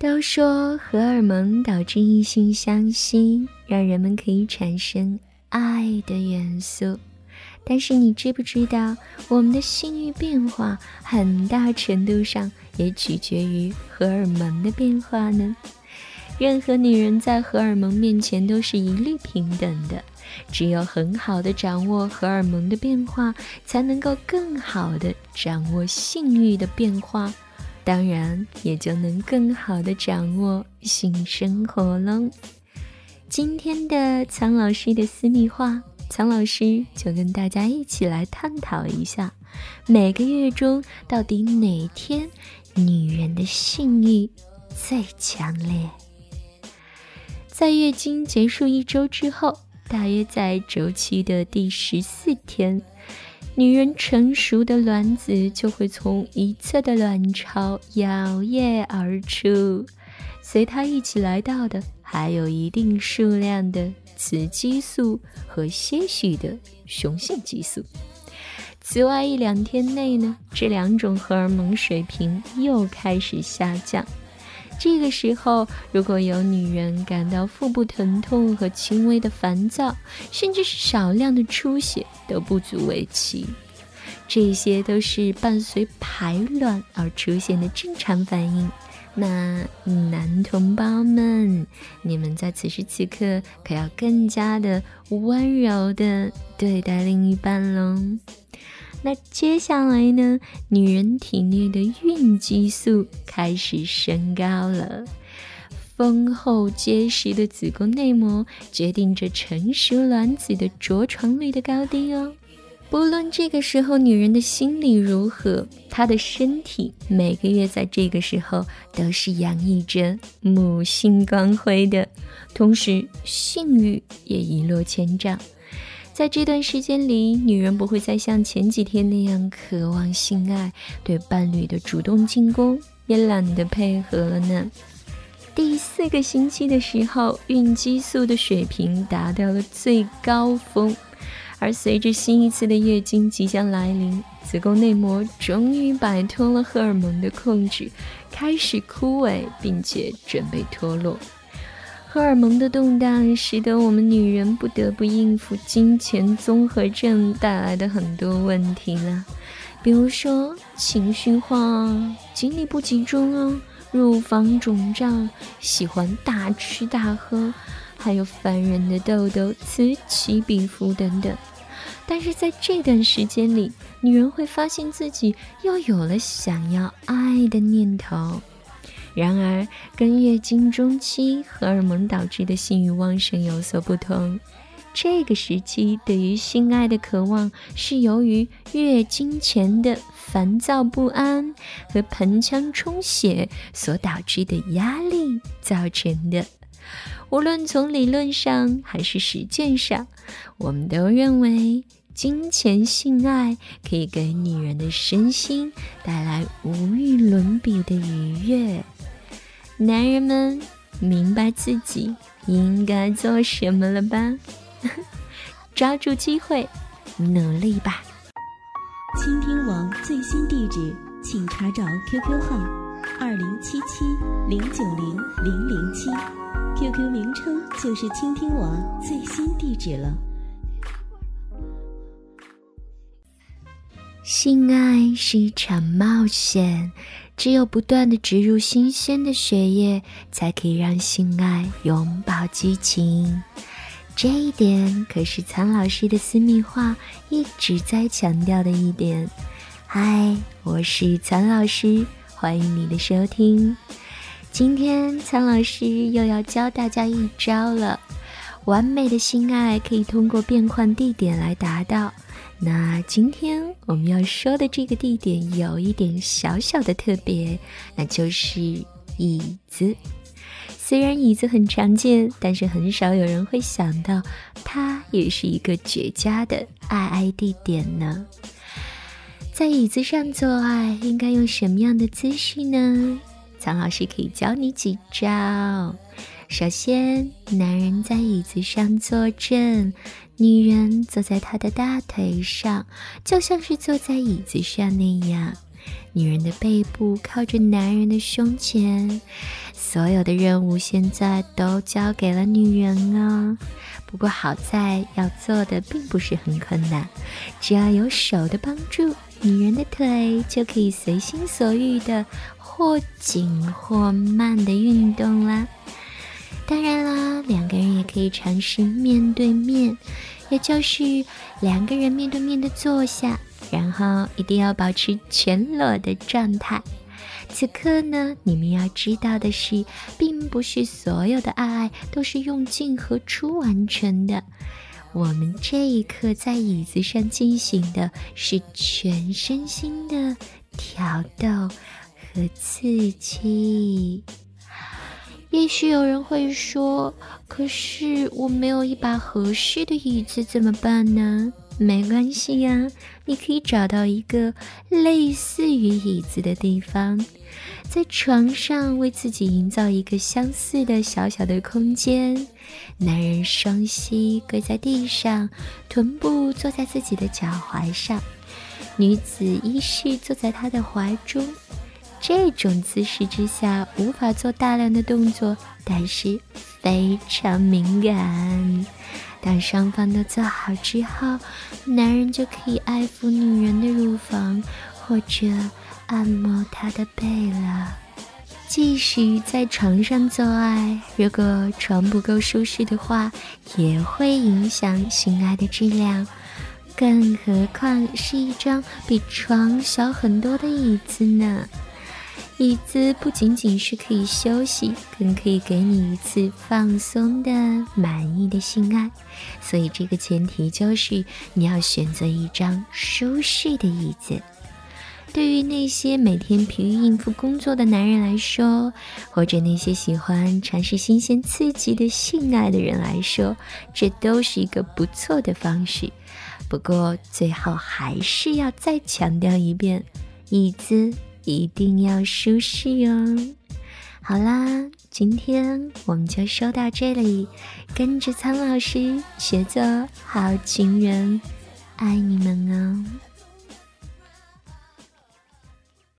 都说荷尔蒙导致异性相吸，让人们可以产生爱的元素。但是你知不知道，我们的性欲变化很大程度上也取决于荷尔蒙的变化呢？任何女人在荷尔蒙面前都是一律平等的，只有很好的掌握荷尔蒙的变化，才能够更好的掌握性欲的变化。当然，也就能更好的掌握性生活喽。今天的苍老师的私密话，苍老师就跟大家一起来探讨一下，每个月中到底哪天女人的性欲最强烈？在月经结束一周之后，大约在周期的第十四天。女人成熟的卵子就会从一侧的卵巢摇曳而出，随它一起来到的还有一定数量的雌激素和些许的雄性激素。此外，一两天内呢，这两种荷尔蒙水平又开始下降。这个时候，如果有女人感到腹部疼痛和轻微的烦躁，甚至是少量的出血，都不足为奇。这些都是伴随排卵而出现的正常反应。那男同胞们，你们在此时此刻可要更加的温柔的对待另一半喽。那接下来呢？女人体内的孕激素开始升高了，丰厚结实的子宫内膜决定着成熟卵子的着床率的高低哦。不论这个时候女人的心理如何，她的身体每个月在这个时候都是洋溢着母性光辉的，同时性欲也一落千丈。在这段时间里，女人不会再像前几天那样渴望性爱，对伴侣的主动进攻也懒得配合了呢。第四个星期的时候，孕激素的水平达到了最高峰，而随着新一次的月经即将来临，子宫内膜终于摆脱了荷尔蒙的控制，开始枯萎，并且准备脱落。荷尔蒙的动荡，使得我们女人不得不应付金钱综合症带来的很多问题了，比如说情绪化、精力不集中啊、乳房肿胀、喜欢大吃大喝，还有烦人的痘痘此起彼伏等等。但是在这段时间里，女人会发现自己又有了想要爱的念头。然而，跟月经中期荷尔蒙导致的性欲旺盛有所不同。这个时期对于性爱的渴望是由于月经前的烦躁不安和盆腔充血所导致的压力造成的。无论从理论上还是实践上，我们都认为金钱性爱可以给女人的身心带来无与伦比的愉悦。男人们明白自己应该做什么了吧？抓住机会，努力吧！倾听网最新地址，请查找 QQ 号二零七七零九零零零七，QQ 名称就是倾听网最新地址了。性爱是一场冒险。只有不断的植入新鲜的血液，才可以让性爱永葆激情。这一点可是苍老师的私密话一直在强调的一点。嗨，我是苍老师，欢迎你的收听。今天苍老师又要教大家一招了。完美的性爱可以通过变换地点来达到。那今天我们要说的这个地点有一点小小的特别，那就是椅子。虽然椅子很常见，但是很少有人会想到它也是一个绝佳的爱爱地点呢。在椅子上做爱应该用什么样的姿势呢？苍老师可以教你几招。首先，男人在椅子上坐正。女人坐在他的大腿上，就像是坐在椅子上那样，女人的背部靠着男人的胸前，所有的任务现在都交给了女人啊。不过好在要做的并不是很困难，只要有手的帮助，女人的腿就可以随心所欲的或紧或慢的运动啦。当然啦，两个人也可以尝试面对面，也就是两个人面对面的坐下，然后一定要保持全裸的状态。此刻呢，你们要知道的是，并不是所有的爱都是用进和出完成的。我们这一刻在椅子上进行的是全身心的挑逗和刺激。也许有人会说：“可是我没有一把合适的椅子，怎么办呢？”没关系呀，你可以找到一个类似于椅子的地方，在床上为自己营造一个相似的小小的空间。男人双膝跪在地上，臀部坐在自己的脚踝上，女子依势坐在他的怀中。这种姿势之下，无法做大量的动作，但是非常敏感。当双方都做好之后，男人就可以爱抚女人的乳房，或者按摩她的背了。即使在床上做爱，如果床不够舒适的话，也会影响性爱的质量。更何况是一张比床小很多的椅子呢？椅子不仅仅是可以休息，更可以给你一次放松的、满意的性爱。所以，这个前提就是你要选择一张舒适的椅子。对于那些每天疲于应付工作的男人来说，或者那些喜欢尝试新鲜刺激的性爱的人来说，这都是一个不错的方式。不过，最后还是要再强调一遍：椅子。一定要舒适哟！好啦，今天我们就说到这里，跟着苍老师学做好情人，爱你们哦！